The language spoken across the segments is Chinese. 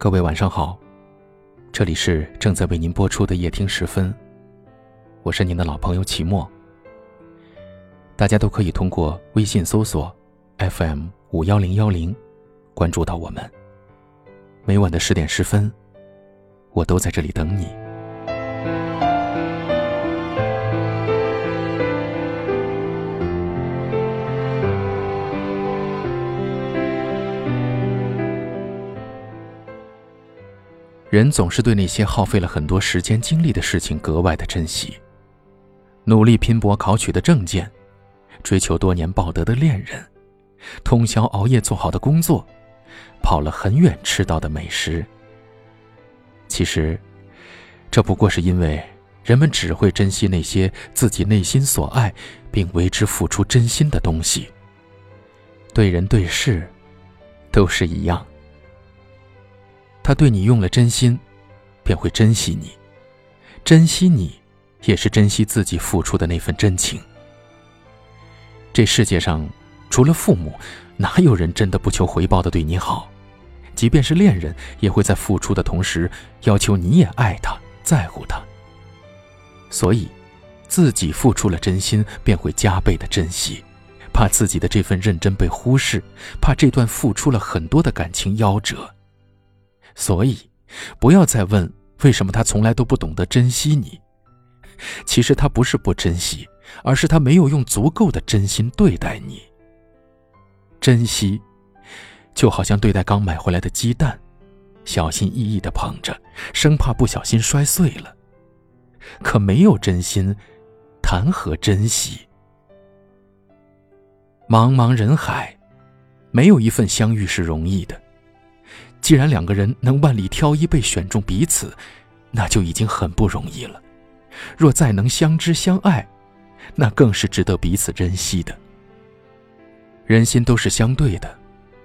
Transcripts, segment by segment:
各位晚上好，这里是正在为您播出的夜听时分，我是您的老朋友齐墨。大家都可以通过微信搜索 FM 五幺零幺零关注到我们。每晚的十点十分，我都在这里等你。人总是对那些耗费了很多时间精力的事情格外的珍惜。努力拼搏考取的证件，追求多年抱得的恋人，通宵熬夜做好的工作，跑了很远吃到的美食。其实，这不过是因为人们只会珍惜那些自己内心所爱，并为之付出真心的东西。对人对事，都是一样。他对你用了真心，便会珍惜你；珍惜你，也是珍惜自己付出的那份真情。这世界上，除了父母，哪有人真的不求回报的对你好？即便是恋人，也会在付出的同时，要求你也爱他、在乎他。所以，自己付出了真心，便会加倍的珍惜，怕自己的这份认真被忽视，怕这段付出了很多的感情夭折。所以，不要再问为什么他从来都不懂得珍惜你。其实他不是不珍惜，而是他没有用足够的真心对待你。珍惜，就好像对待刚买回来的鸡蛋，小心翼翼地捧着，生怕不小心摔碎了。可没有真心，谈何珍惜？茫茫人海，没有一份相遇是容易的。既然两个人能万里挑一被选中彼此，那就已经很不容易了。若再能相知相爱，那更是值得彼此珍惜的。人心都是相对的，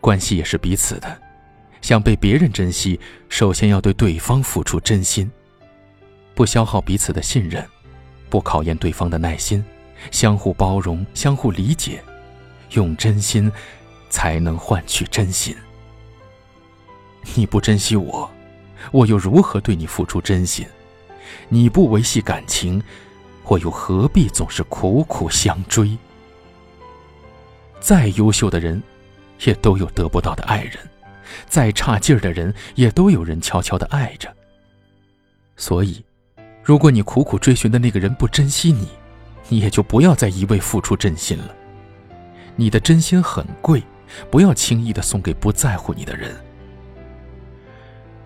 关系也是彼此的。想被别人珍惜，首先要对对方付出真心，不消耗彼此的信任，不考验对方的耐心，相互包容，相互理解，用真心，才能换取真心。你不珍惜我，我又如何对你付出真心？你不维系感情，我又何必总是苦苦相追？再优秀的人，也都有得不到的爱人；再差劲儿的人，也都有人悄悄的爱着。所以，如果你苦苦追寻的那个人不珍惜你，你也就不要再一味付出真心了。你的真心很贵，不要轻易的送给不在乎你的人。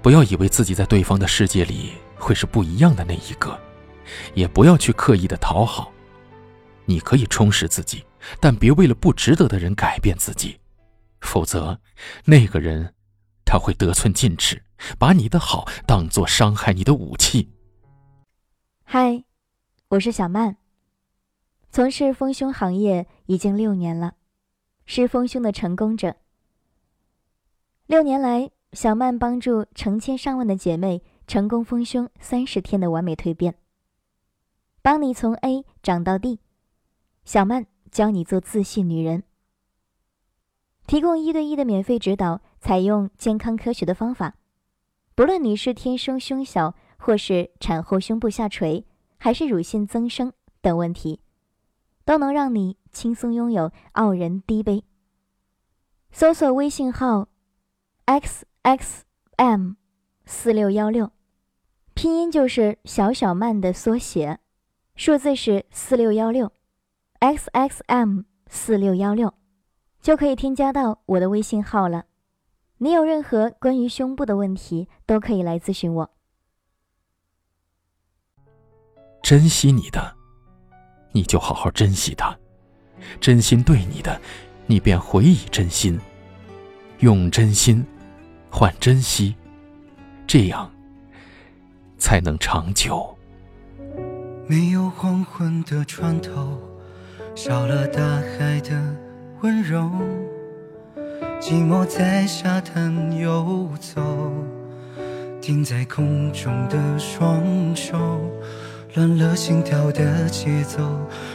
不要以为自己在对方的世界里会是不一样的那一个，也不要去刻意的讨好。你可以充实自己，但别为了不值得的人改变自己，否则，那个人他会得寸进尺，把你的好当做伤害你的武器。嗨，我是小曼，从事丰胸行业已经六年了，是丰胸的成功者。六年来。小曼帮助成千上万的姐妹成功丰胸三十天的完美蜕变，帮你从 A 长到 D。小曼教你做自信女人，提供一对一的免费指导，采用健康科学的方法，不论你是天生胸小，或是产后胸部下垂，还是乳腺增生等问题，都能让你轻松拥有傲人低杯。搜索微信号 x。X m 四六幺六，拼音就是小小曼的缩写，数字是四六幺六，x x m 四六幺六，就可以添加到我的微信号了。你有任何关于胸部的问题，都可以来咨询我。珍惜你的，你就好好珍惜他；真心对你的，你便回以真心，用真心。换珍惜，这样才能长久。没有黄昏的船头，少了大海的温柔。寂寞在沙滩游走，停在空中的双手，乱了心跳的节奏，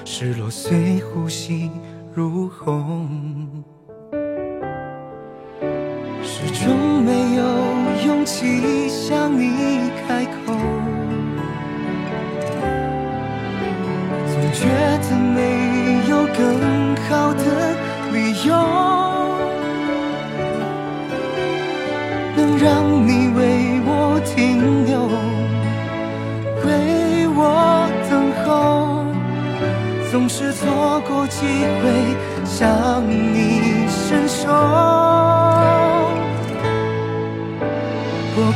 失落随呼吸如虹。始终没有勇气向你开口，总觉得没有更好的理由，能让你为我停留，为我等候，总是错过机会向你伸手。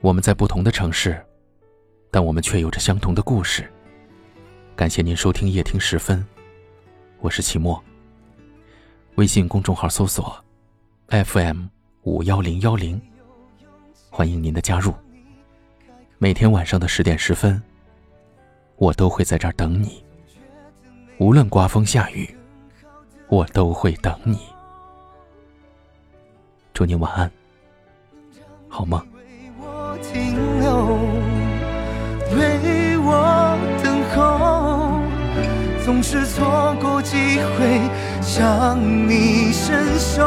我们在不同的城市，但我们却有着相同的故事。感谢您收听夜听时分，我是齐墨。微信公众号搜索 FM 五幺零幺零，欢迎您的加入。每天晚上的十点十分。我都会在这儿等你，无论刮风下雨，我都会等你。祝你晚安，好梦。为我等候，总是错过机会向你伸手。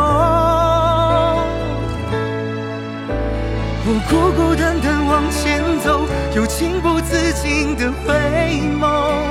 我孤孤单单往前走，又情不自禁的回眸。